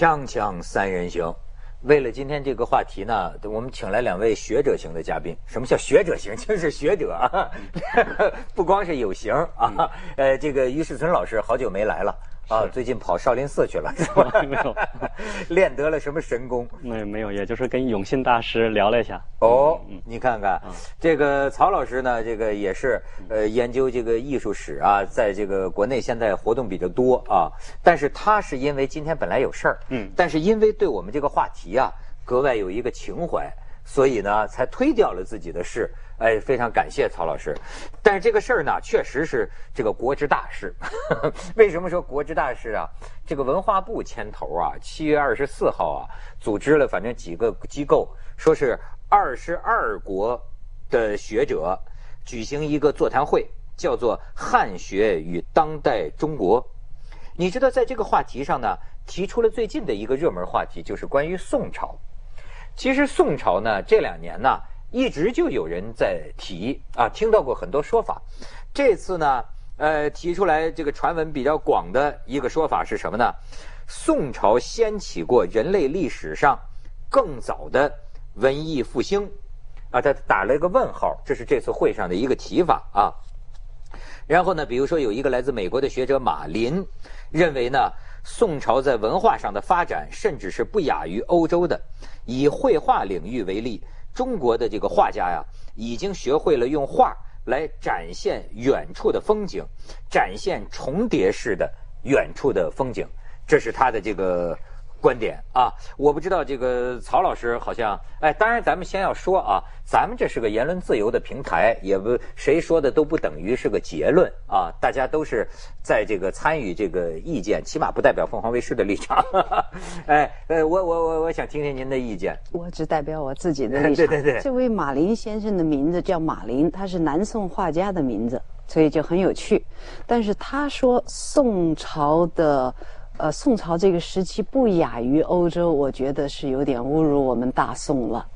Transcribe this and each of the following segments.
锵锵三人行，为了今天这个话题呢，我们请来两位学者型的嘉宾。什么叫学者型？就是学者啊，不光是有型啊。呃，这个于世存老师好久没来了啊，最近跑少林寺去了，是吧？没有，练得了什么神功？没没有，也就是跟永信大师聊了一下。哦，你看看，这个曹老师呢，这个也是呃研究这个艺术史啊，在这个国内现在活动比较多啊。但是他是因为今天本来有事儿，嗯，但是因为对我们这个话题啊格外有一个情怀，所以呢才推掉了自己的事。哎，非常感谢曹老师。但是这个事儿呢，确实是这个国之大事。为什么说国之大事啊？这个文化部牵头啊，七月二十四号啊，组织了反正几个机构，说是二十二国的学者举行一个座谈会，叫做《汉学与当代中国》。你知道，在这个话题上呢，提出了最近的一个热门话题，就是关于宋朝。其实宋朝呢，这两年呢。一直就有人在提啊，听到过很多说法。这次呢，呃，提出来这个传闻比较广的一个说法是什么呢？宋朝掀起过人类历史上更早的文艺复兴啊，他打了一个问号，这是这次会上的一个提法啊。然后呢，比如说有一个来自美国的学者马林认为呢，宋朝在文化上的发展甚至是不亚于欧洲的。以绘画领域为例。中国的这个画家呀，已经学会了用画来展现远处的风景，展现重叠式的远处的风景，这是他的这个。观点啊，我不知道这个曹老师好像哎，当然咱们先要说啊，咱们这是个言论自由的平台，也不谁说的都不等于是个结论啊，大家都是在这个参与这个意见，起码不代表凤凰卫视的立场。哎，呃，我我我我想听听您的意见。我只代表我自己的立场。对对对，这位马林先生的名字叫马林，他是南宋画家的名字，所以就很有趣。但是他说宋朝的。呃，宋朝这个时期不亚于欧洲，我觉得是有点侮辱我们大宋了。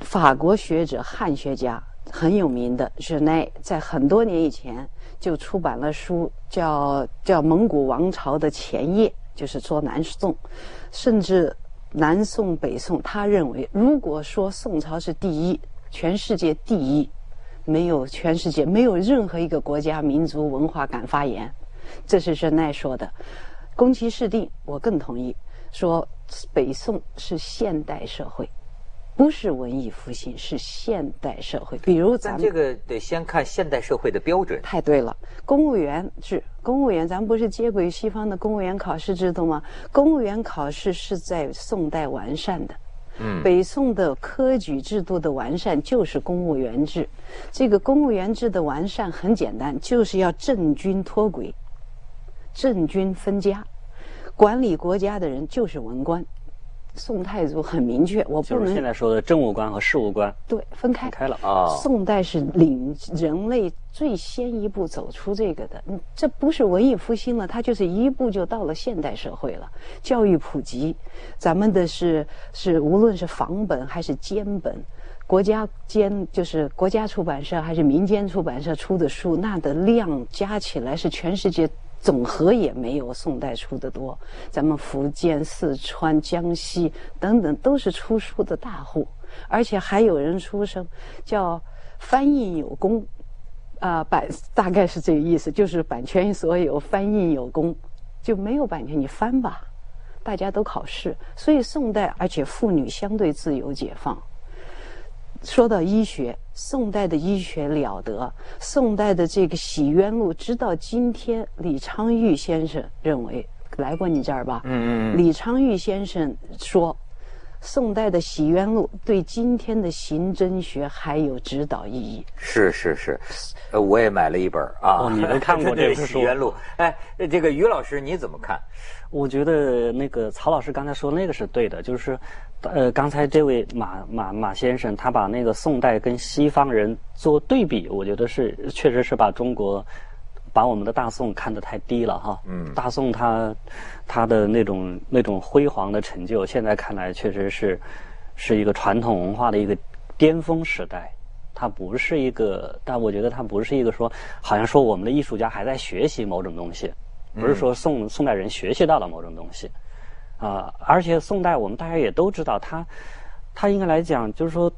法国学者、汉学家很有名的日内，在很多年以前就出版了书，叫叫《蒙古王朝的前夜》，就是说南宋，甚至南宋、北宋。他认为，如果说宋朝是第一，全世界第一，没有全世界没有任何一个国家、民族、文化敢发言，这是日内说的。宫崎市定，我更同意说，北宋是现代社会，不是文艺复兴，是现代社会。比如咱们这个得先看现代社会的标准。太对了，公务员制，公务员咱不是接轨西方的公务员考试制度吗？公务员考试是在宋代完善的。嗯，北宋的科举制度的完善就是公务员制。这个公务员制的完善很简单，就是要政军脱轨。政军分家，管理国家的人就是文官。宋太祖很明确，我不能现在说的政务官和事务官对分开开了啊。宋代是领人类最先一步走出这个的，这不是文艺复兴了，它就是一步就到了现代社会了。教育普及，咱们的是是无论是仿本还是监本，国家监就是国家出版社还是民间出版社出的书，那的量加起来是全世界。总和也没有宋代出的多，咱们福建、四川、江西等等都是出书的大户，而且还有人出生叫翻印有功，啊版大概是这个意思，就是版权所有，翻印有功，就没有版权你翻吧，大家都考试，所以宋代而且妇女相对自由解放。说到医学，宋代的医学了得。宋代的这个《洗冤录》，直到今天，李昌钰先生认为来过你这儿吧？嗯嗯。李昌钰先生说，宋代的《洗冤录》对今天的刑侦学还有指导意义。是是是，呃，我也买了一本啊。哦，你们看过 这个《洗冤录》？哎，这个于老师你怎么看？我觉得那个曹老师刚才说那个是对的，就是。呃，刚才这位马马马先生，他把那个宋代跟西方人做对比，我觉得是确实是把中国，把我们的大宋看得太低了哈。嗯。大宋他他的那种那种辉煌的成就，现在看来确实是，是一个传统文化的一个巅峰时代。它不是一个，但我觉得它不是一个说，好像说我们的艺术家还在学习某种东西，不是说宋宋代人学习到了某种东西。啊，而且宋代我们大家也都知道，他他应该来讲就是说，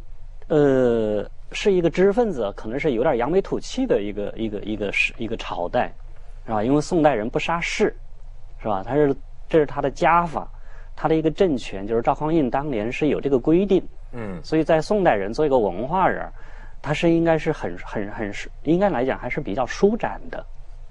呃，是一个知识分子，可能是有点扬眉吐气的一个一个一个是一个朝代，是吧？因为宋代人不杀士，是吧？他是这是他的家法，他的一个政权，就是赵匡胤当年是有这个规定，嗯，所以在宋代人做一个文化人，他是应该是很很很是应该来讲还是比较舒展的。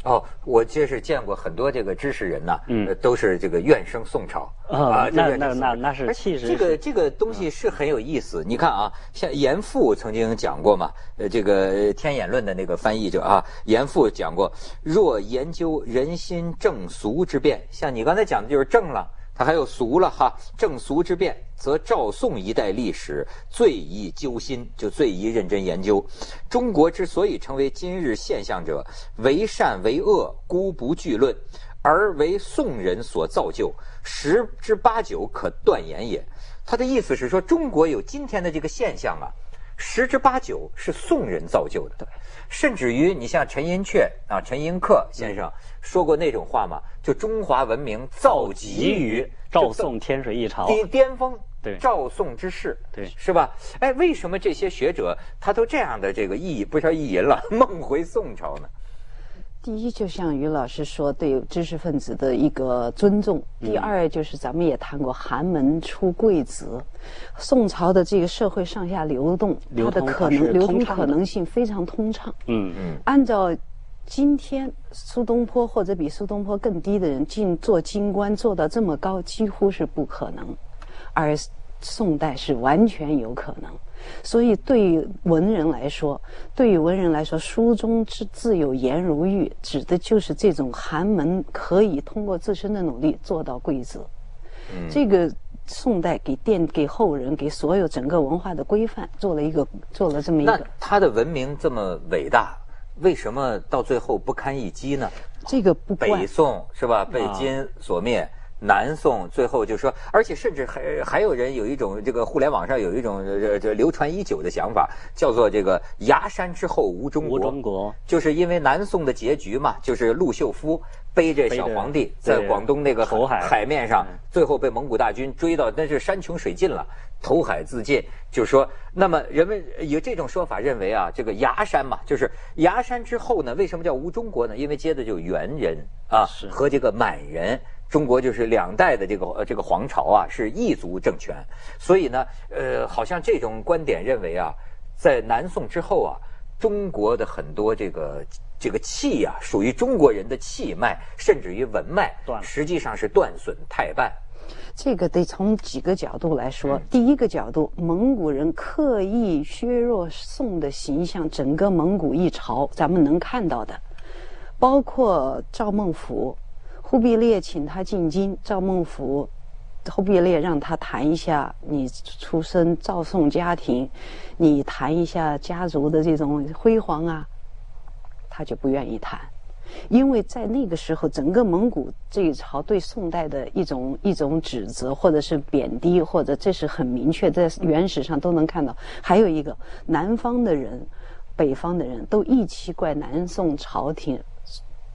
哦，我就是见过很多这个知识人呐，嗯呃都是这个怨声宋朝啊那那那那是气势这个这个东西是很有意思。你看啊，像严复曾经讲过嘛，呃，这个《天演论》的那个翻译者啊，严复讲过，若研究人心正俗之变，像你刚才讲的就是正了。他还有俗了哈，正俗之变，则赵宋一代历史最宜揪心，就最宜认真研究。中国之所以成为今日现象者，为善为恶，孤不具论，而为宋人所造就，十之八九可断言也。他的意思是说，中国有今天的这个现象啊，十之八九是宋人造就的。甚至于你像陈寅恪啊，陈寅恪先生说过那种话嘛，就中华文明造极于赵宋天水一朝，巅巅峰，对赵宋之势，对是吧？哎，为什么这些学者他都这样的这个意不是叫意淫了，梦回宋朝呢？第一，就像于老师说，对知识分子的一个尊重；第二，就是咱们也谈过寒门出贵子，宋朝的这个社会上下流动，流它的可能流通可能性非常通畅。嗯嗯按照今天苏东坡或者比苏东坡更低的人进做京官做到这么高，几乎是不可能，而宋代是完全有可能。所以，对于文人来说，对于文人来说，书中之自有颜如玉，指的就是这种寒门可以通过自身的努力做到贵子。这个宋代给奠给后人给所有整个文化的规范做了一个做了这么一那个他的文明这么伟大，为什么到最后不堪一击呢？这个不北宋是吧？被金所灭。南宋最后就说，而且甚至还还有人有一种这个互联网上有一种这这流传已久的想法，叫做这个崖山之后无中国。无中国就是因为南宋的结局嘛，就是陆秀夫背着小皇帝在广东那个投海海面上嗯，最后被蒙古大军追到，那是山穷水尽了，投海自尽。就是说，那么人们有这种说法，认为啊，这个崖山嘛，就是崖山之后呢，为什么叫无中国呢？因为接的就元人啊是和这个满人。中国就是两代的这个呃这个皇朝啊，是异族政权，所以呢，呃，好像这种观点认为啊，在南宋之后啊，中国的很多这个这个气呀、属于中国人的气脉，甚至于文脉断，了实际上是断损太半。这个得从几个角度来说。第一个角度，蒙古人刻意削弱宋的形象，整个蒙古一朝，咱们能看到的，包括赵孟俯，忽必烈请他进京，赵孟俯。忽必烈让他谈一下你出身赵宋家庭，你谈一下家族的这种辉煌啊，他就不愿意谈。因为在那个时候，整个蒙古这一朝对宋代的一种一种指责，或者是贬低，或者这是很明确，在原始上都能看到。还有一个，南方的人、北方的人都一起怪南宋朝廷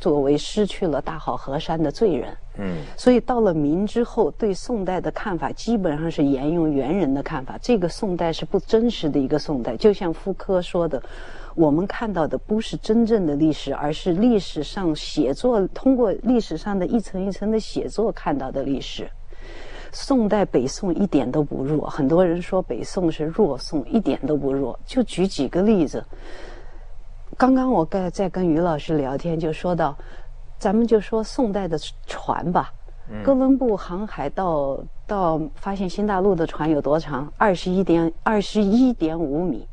作为失去了大好河山的罪人。嗯，所以到了明之后，对宋代的看法基本上是沿用元人的看法。这个宋代是不真实的一个宋代，就像福柯说的，我们看到的不是真正的历史，而是历史上写作通过历史上的一层一层的写作看到的历史。宋代北宋一点都不弱，很多人说北宋是弱宋，一点都不弱。就举几个例子，刚刚我跟在跟于老师聊天，就说到，咱们就说宋代的船吧，哥伦布航海到到发现新大陆的船有多长？二十一点二十一点五米。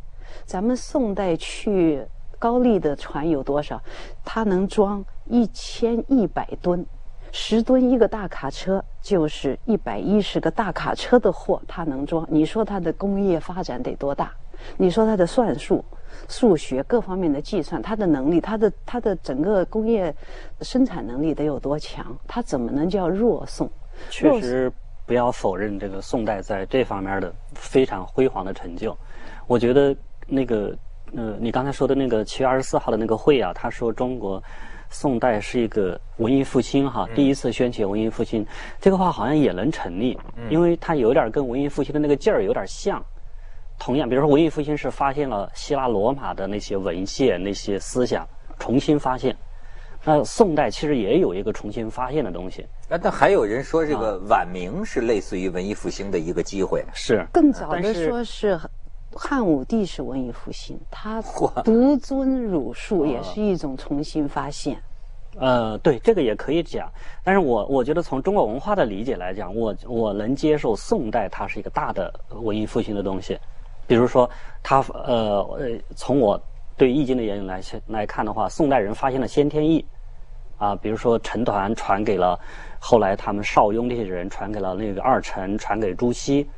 咱们宋代去高丽的船有多少？它能装一千一百吨，十吨一个大卡车就是一百一十个大卡车的货，它能装。你说它的工业发展得多大？你说它的算术、数学各方面的计算，它的能力，它的它的整个工业生产能力得有多强？它怎么能叫弱宋？确实不要否认这个宋代在这方面的非常辉煌的成就。我觉得那个呃，你刚才说的那个七月二十四号的那个会啊，他说中国宋代是一个文艺复兴哈，第一次掀起文艺复兴，这个话好像也能成立，因为它有点跟文艺复兴的那个劲儿有点像。同样，比如说文艺复兴是发现了希腊罗马的那些文献、那些思想，重新发现。那宋代其实也有一个重新发现的东西。啊，但还有人说这个晚明是类似于文艺复兴的一个机会。是。更早的说是汉武帝是文艺复兴，他 独尊儒术也是一种重新发现。呃，对，这个也可以讲。但是我我觉得从中国文化的理解来讲，我我能接受宋代它是一个大的文艺复兴的东西。比如说，他呃呃，从我对易经的研究来来看的话，宋代人发现了先天易，啊，比如说陈抟传给了后来他们邵雍这些人传给了那个二陈，传给朱熹。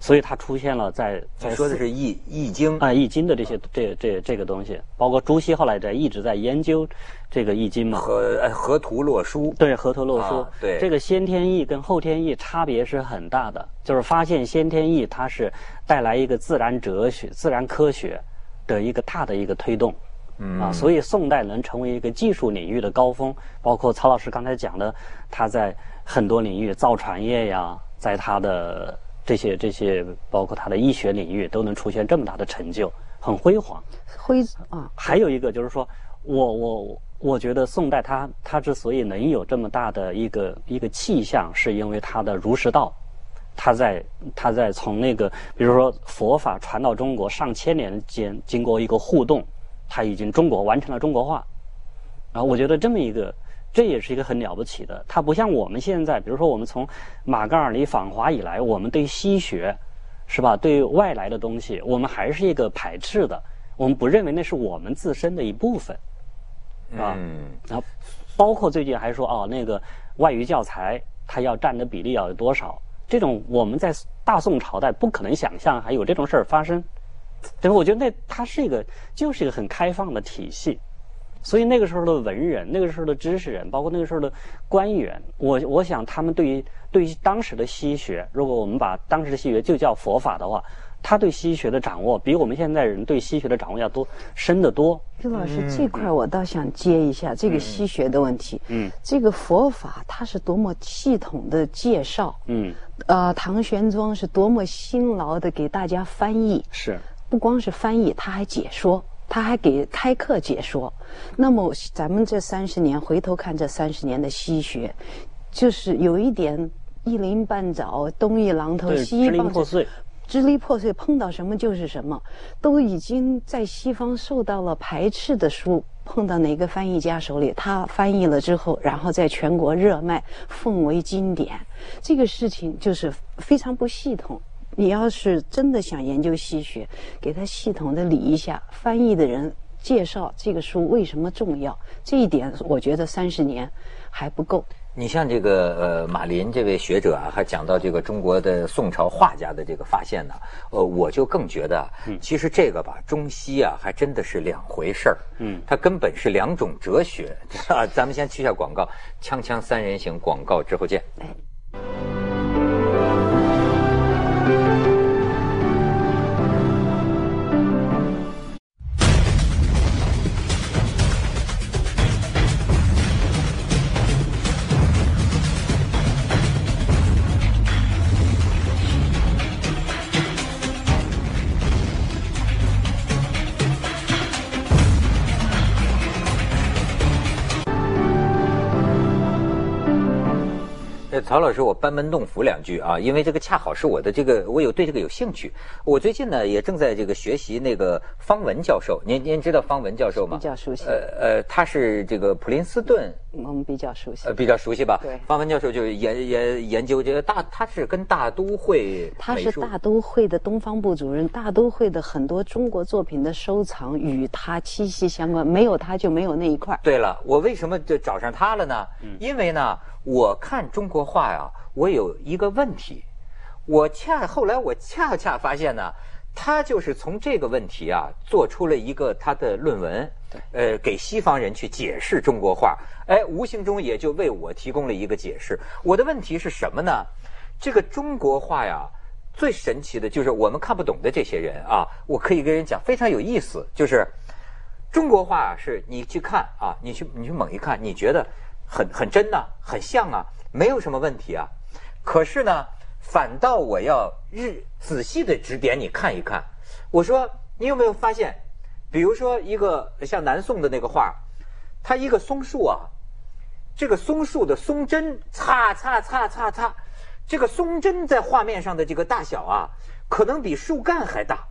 所以它出现了在在说的是易易经啊易经的这些这这这个东西，包括朱熹后来在一直在研究这个易经嘛。河河图洛书。对河图洛书。对。这个先天易跟后天易差别是很大的，就是发现先天易它是带来一个自然哲学、自然科学的一个大的一个推动。嗯。啊，所以宋代能成为一个技术领域的高峰，包括曹老师刚才讲的，他在很多领域造船业呀，在他的。这些这些，包括他的医学领域，都能出现这么大的成就，很辉煌。辉啊！还有一个就是说，我我我觉得宋代他他之所以能有这么大的一个一个气象，是因为他的儒释道，他在他在从那个比如说佛法传到中国上千年间，经过一个互动，他已经中国完成了中国化。然后我觉得这么一个。这也是一个很了不起的，它不像我们现在，比如说我们从马戛尔尼访华以来，我们对西学，是吧？对外来的东西，我们还是一个排斥的，我们不认为那是我们自身的一部分，啊。然后，包括最近还说哦，那个外语教材它要占的比例要有多少？这种我们在大宋朝代不可能想象还有这种事儿发生，对吧？我觉得那它是一个就是一个很开放的体系。所以那个时候的文人，那个时候的知识人，包括那个时候的官员，我我想他们对于对于当时的西学，如果我们把当时的西学就叫佛法的话，他对西学的掌握比我们现在人对西学的掌握要多深得多。刘老师，这块我倒想接一下这个西学的问题。嗯，这个佛法它是多么系统的介绍。嗯，呃，唐玄宗是多么辛劳的给大家翻译。是，不光是翻译，他还解说。他还给开课解说，那么咱们这三十年回头看这三十年的西学，就是有一点一鳞半爪，东一榔头西一棒子，支离破碎，支离破碎，碰到什么就是什么，都已经在西方受到了排斥的书，碰到哪个翻译家手里，他翻译了之后，然后在全国热卖，奉为经典，这个事情就是非常不系统。你要是真的想研究西学，给他系统的理一下，翻译的人介绍这个书为什么重要，这一点我觉得三十年还不够。你像这个呃马林这位学者啊，还讲到这个中国的宋朝画家的这个发现呢，呃，我就更觉得，其实这个吧，中西啊，还真的是两回事儿。嗯，它根本是两种哲学啊。咱们先去下广告，锵锵三人行广告之后见。曹老师，我班门弄斧两句啊，因为这个恰好是我的这个，我有对这个有兴趣。我最近呢也正在这个学习那个方文教授，您您知道方文教授吗？比较熟悉。呃呃，他是这个普林斯顿，我们比较熟悉。呃，比较熟悉吧？对。方文教授就研研研究这个大，他是跟大都会，他是大都会的东方部主任，大都会的很多中国作品的收藏与他息息相关，没有他就没有那一块。对了，我为什么就找上他了呢？嗯，因为呢。我看中国画呀，我有一个问题，我恰后来我恰恰发现呢，他就是从这个问题啊，做出了一个他的论文，呃，给西方人去解释中国画，哎，无形中也就为我提供了一个解释。我的问题是什么呢？这个中国画呀，最神奇的就是我们看不懂的这些人啊，我可以跟人讲非常有意思，就是中国画是你去看啊，你去你去猛一看，你觉得很很真呐，很像啊，没有什么问题啊。可是呢，反倒我要日仔细的指点你看一看。我说你有没有发现，比如说一个像南宋的那个画，它一个松树啊，这个松树的松针擦擦擦擦擦。这个松针在画面上的这个大小啊，可能比树干还大，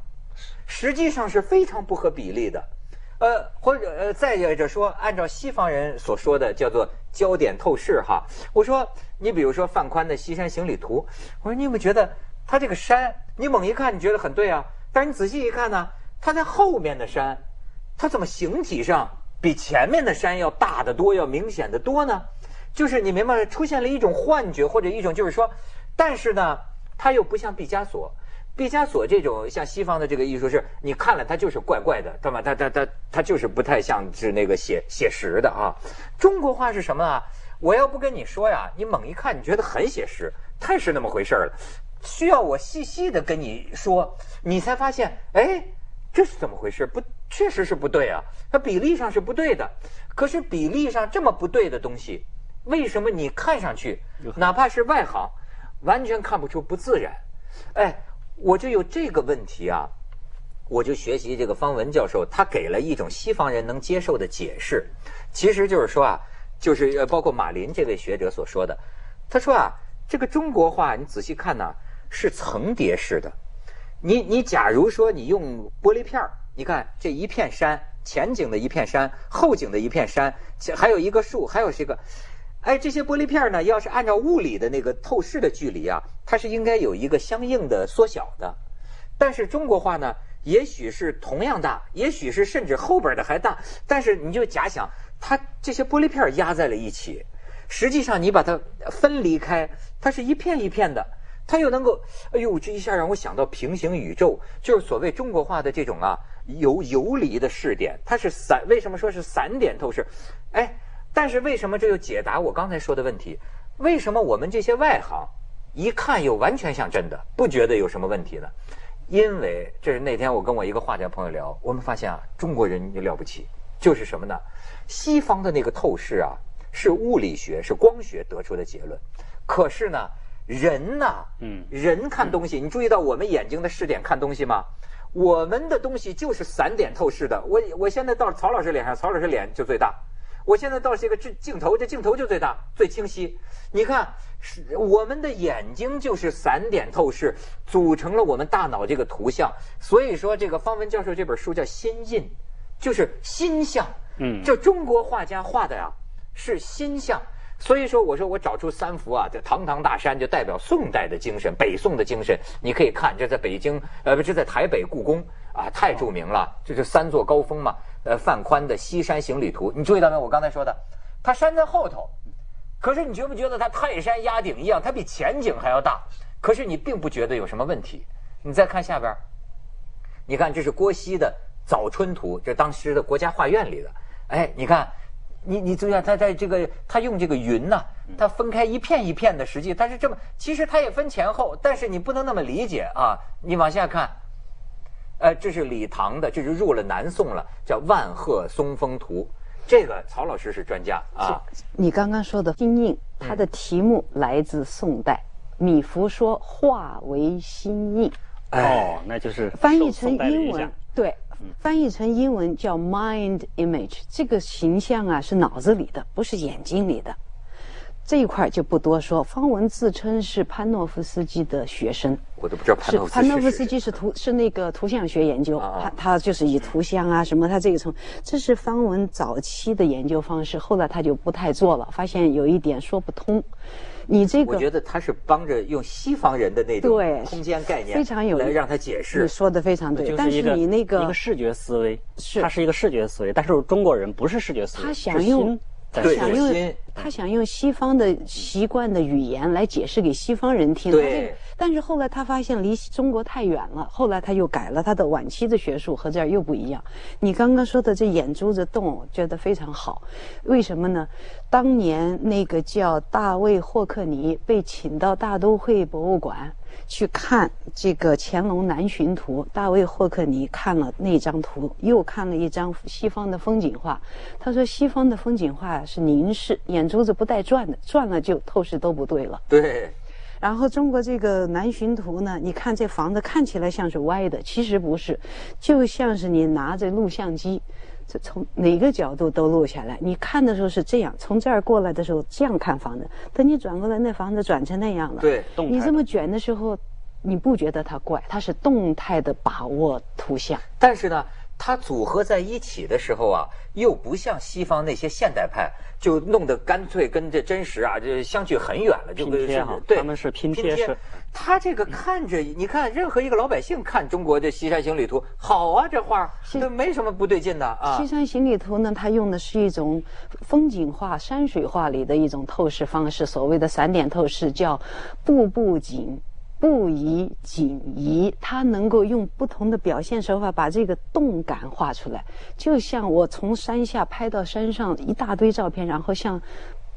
实际上是非常不合比例的。呃，或者呃，再者说，按照西方人所说的叫做焦点透视哈。我说，你比如说范宽的《西山行旅图》，我说你有没有觉得他这个山，你猛一看你觉得很对啊，但是你仔细一看呢，他在后面的山，他怎么形体上比前面的山要大得多，要明显的多呢？就是你明白，出现了一种幻觉或者一种就是说，但是呢，他又不像毕加索，毕加索这种像西方的这个艺术是，你看了他就是怪怪的，对吧？他他他他就是不太像是那个写写实的啊。中国画是什么啊？我要不跟你说呀，你猛一看你觉得很写实，太是那么回事了。需要我细细的跟你说，你才发现，哎，这是怎么回事？不，确实是不对啊，它比例上是不对的。可是比例上这么不对的东西。为什么你看上去，哪怕是外行，完全看不出不自然？哎，我就有这个问题啊，我就学习这个方文教授，他给了一种西方人能接受的解释，其实就是说啊，就是，包括马林这位学者所说的，他说啊，这个中国画你仔细看呢，是层叠式的。你你假如说你用玻璃片儿，你看这一片山，前景的一片山，后景的一片山，还有一个树，还有这个。哎，这些玻璃片呢，要是按照物理的那个透视的距离啊，它是应该有一个相应的缩小的。但是中国画呢，也许是同样大，也许是甚至后边的还大。但是你就假想，它这些玻璃片压在了一起，实际上你把它分离开，它是一片一片的，它又能够，哎呦，这一下让我想到平行宇宙，就是所谓中国画的这种啊游游离的视点，它是散。为什么说是散点透视？哎。但是为什么这又解答我刚才说的问题？为什么我们这些外行一看又完全像真的，不觉得有什么问题呢？因为这是那天我跟我一个画家朋友聊，我们发现啊，中国人也了不起，就是什么呢？西方的那个透视啊，是物理学、是光学得出的结论。可是呢，人呢，嗯，人看东西，你注意到我们眼睛的视点看东西吗？我们的东西就是散点透视的。我我现在到曹老师脸上，曹老师脸就最大。我现在到这个镜镜头，这镜头就最大、最清晰。你看，是我们的眼睛就是散点透视，组成了我们大脑这个图像。所以说，这个方文教授这本书叫《心印》，就是心像。嗯，这中国画家画的呀是心像。所以说，我说我找出三幅啊，这堂堂大山就代表宋代的精神，北宋的精神。你可以看，这在北京，呃，不，这在台北故宫啊，太著名了。这是三座高峰嘛。呃，范宽的《西山行旅图》，你注意到没有？我刚才说的，它山在后头，可是你觉不觉得它泰山压顶一样？它比前景还要大，可是你并不觉得有什么问题。你再看下边，你看这是郭熙的《早春图》，这当时的国家画院里的。哎，你看，你你注意下，他在这个他用这个云呐，他分开一片一片的，实际它是这么，其实它也分前后，但是你不能那么理解啊。你往下看。呃，这是李唐的，这是入了南宋了，叫《万壑松风图》。这个曹老师是专家啊。你刚刚说的心印，它的题目来自宋代，米芾说化为心印。哦，那就是翻译成英文，对，翻译成英文叫 mind image。这个形象啊是脑子里的，不是眼睛里的。这一块就不多说。方文自称是潘诺夫斯基的学生，我都不知道潘诺夫斯基是潘诺夫斯基是图是那个图像学研究，他他就是以图像啊什么，他这个从这是方文早期的研究方式，后来他就不太做了，发现有一点说不通。你这个我觉得他是帮着用西方人的那种空间概念非常有来让他解释。你说的非常对，但是你那个一个视觉思维，是它是一个视觉思维，但是中国人不是视觉思维，他想用。他想用他想用西方的习惯的语言来解释给西方人听，对。但是后来他发现离中国太远了，后来他又改了他的晚期的学术和这儿又不一样。你刚刚说的这眼珠子动，觉得非常好。为什么呢？当年那个叫大卫霍克尼被请到大都会博物馆，去看这个乾隆南巡图，大卫霍克尼看了那张图，又看了一张西方的风景画。他说，西方的风景画是凝视，眼珠子不带转的，转了就透视都不对了。对。然后中国这个南巡图呢，你看这房子看起来像是歪的，其实不是，就像是你拿着录像机，这从哪个角度都录下来。你看的时候是这样，从这儿过来的时候这样看房子，等你转过来，那房子转成那样了。对，你这么卷的时候，你不觉得它怪？它是动态的把握图像。但是呢。它组合在一起的时候啊，又不像西方那些现代派，就弄得干脆跟这真实啊，这相距很远了，就拼贴哈。对，他们是拼贴式。他这个看着，你看任何一个老百姓看中国的《西山行旅图》，好啊，这画都没什么不对劲的啊。《西山行旅图》呢，它用的是一种风景画、山水画里的一种透视方式，所谓的散点透视，叫步步景。不移景移，他能够用不同的表现手法把这个动感画出来，就像我从山下拍到山上一大堆照片，然后像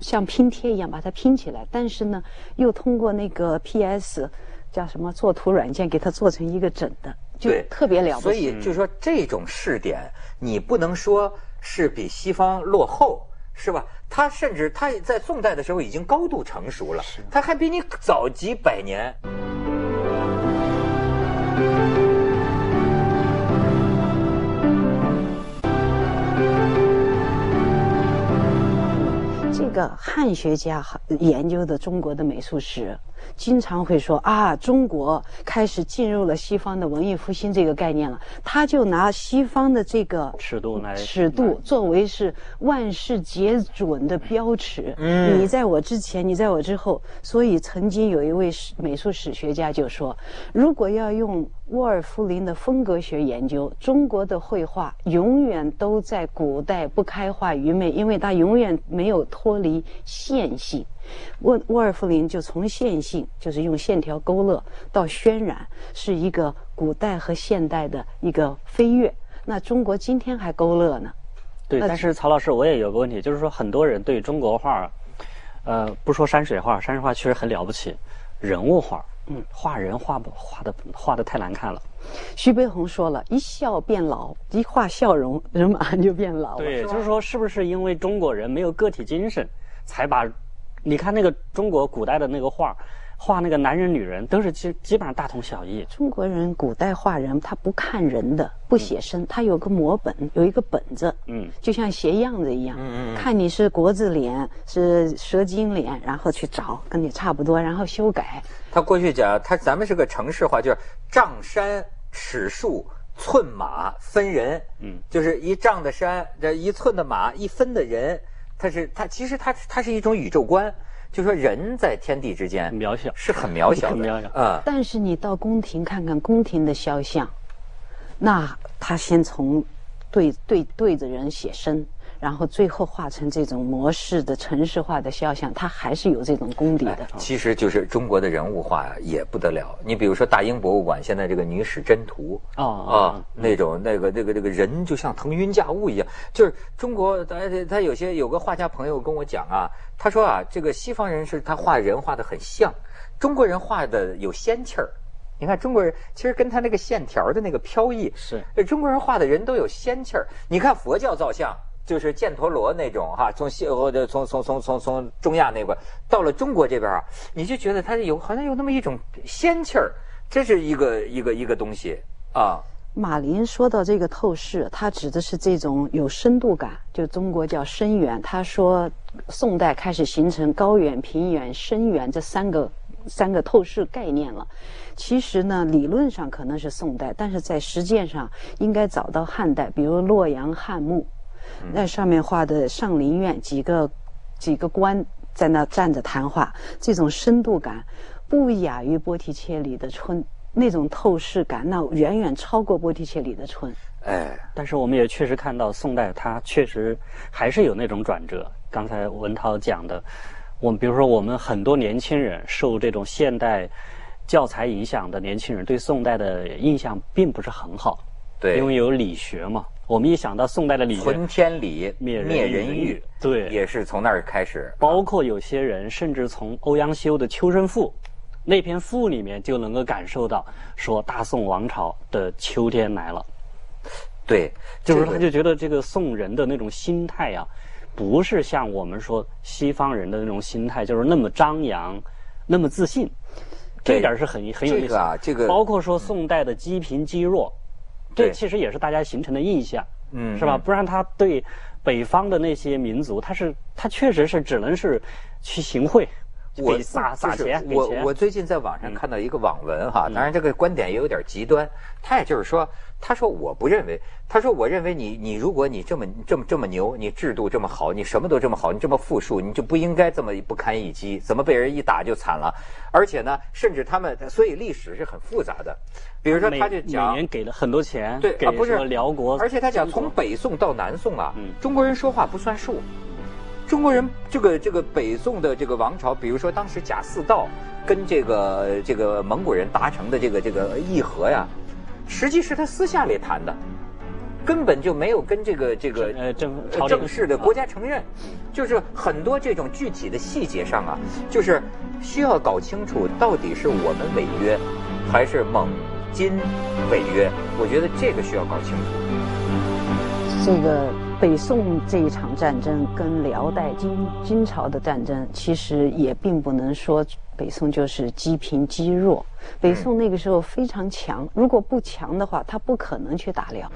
像拼贴一样把它拼起来。但是呢，又通过那个 PS 叫什么作图软件给它做成一个整的，就特别了不起。所以就说这种试点，你不能说是比西方落后。是吧？他甚至他在宋代的时候已经高度成熟了，他还比你早几百年。这个汉学家研究的中国的美术史。经常会说啊，中国开始进入了西方的文艺复兴这个概念了。他就拿西方的这个尺度来尺度作为是万事皆准的标尺。嗯，你在我之前，你在我之后。所以曾经有一位史美术史学家就说，如果要用沃尔夫林的风格学研究中国的绘画，永远都在古代不开化愚昧，因为它永远没有脱离线性。沃沃尔夫林就从线性，就是用线条勾勒到渲染，是一个古代和现代的一个飞跃。那中国今天还勾勒呢？对，但是曹老师，我也有个问题，就是说很多人对中国画，呃，不说山水画，山水画确实很了不起，人物画，嗯，画人画不画的画的太难看了。徐悲鸿说了一笑变老，一画笑容，人马上就变老了。对，就是说是不是因为中国人没有个体精神，才把？你看那个中国古代的那个画，画那个男人女人都是基基本上大同小异。中国人古代画人，他不看人的，不写生，他有个摹本，有一个本子，嗯，就像写样子一样，嗯嗯，看你是国字脸，是蛇精脸，然后去找跟你差不多，然后修改。他过去讲，他咱们是个城市化，就是丈山尺树寸马分人，嗯，就是一丈的山，这一寸的马，一分的人。它是它其实它它是一种宇宙观，就说人在天地之间渺小是很渺小的啊。但是你到宫廷看看宫廷的肖像，那他先从对对对着人写生。然后最后画成这种模式的城市化的肖像，它还是有这种功底的。其实就是中国的人物画，也不得了。你比如说大英博物馆现在这个女史箴图啊啊，那种那个那个那个人就像腾云驾雾一样。就是中国，他他有些有个画家朋友跟我讲啊，他说啊，这个西方人是他画人画的很像，中国人画的有仙气儿。你看中国人其实跟他那个线条的那个飘逸是，中国人画的人都有仙气儿。你看佛教造像。就是犍陀罗那种哈，从西或者从从从从从中亚那块到了中国这边啊，你就觉得它有好像有那么一种仙气儿，这是一个一个一个东西啊。马林说到这个透视，他指的是这种有深度感，就中国叫深远。他说宋代开始形成高远、平远、深远这三个三个透视概念了。其实呢，理论上可能是宋代，但是在实践上应该早到汉代，比如洛阳汉墓。那上面画的上林苑几个几个官在那站着谈话，这种深度感不亚于波提切里的春那种透视感，那远远超过波提切里的春。哎，但是我们也确实看到宋代它确实还是有那种转折。刚才文涛讲的，我们比如说我们很多年轻人受这种现代教材影响的年轻人，对宋代的印象并不是很好。对，因为有理学嘛。我们一想到宋代的理学，存天理，灭人欲，对，也是从那儿开始。包括有些人甚至从欧阳修的《秋声赋》那篇赋里面就能够感受到，说大宋王朝的秋天来了。对，就是他就觉得这个宋人的那种心态呀，不是像我们说西方人的那种心态，就是那么张扬，那么自信。这点是很很有意思。啊，这个包括说宋代的积贫积弱，这其实也是大家形成的印象，嗯，是吧？不然他对北方的那些民族，他是他确实是只能是去行贿。我撒撒钱，我我最近在网上看到一个网文哈，当然这个观点也有点极端。他也就是说，他说我不认为，他说我认为你你如果你这么这么这么牛，你制度这么好，你什么都这么好，你这么富庶，你就不应该这么不堪一击，怎么被人一打就惨了？而且呢，甚至他们所以历史是很复杂的。比如说，他就讲每年给了很多钱，对啊，不是辽国，而且他讲从北宋到南宋啊，中国人说话不算数。中国人这个这个北宋的这个王朝，比如说当时贾似道跟这个这个蒙古人达成的这个这个议和呀，实际是他私下里谈的，根本就没有跟这个这个呃正正式的国家承认，就是很多这种具体的细节上啊，就是需要搞清楚到底是我们违约，还是蒙金违约？我觉得这个需要搞清楚。这个。北宋这一场战争跟辽代金金朝的战争，其实也并不能说北宋就是积贫积弱。北宋那个时候非常强，如果不强的话，他不可能去打辽。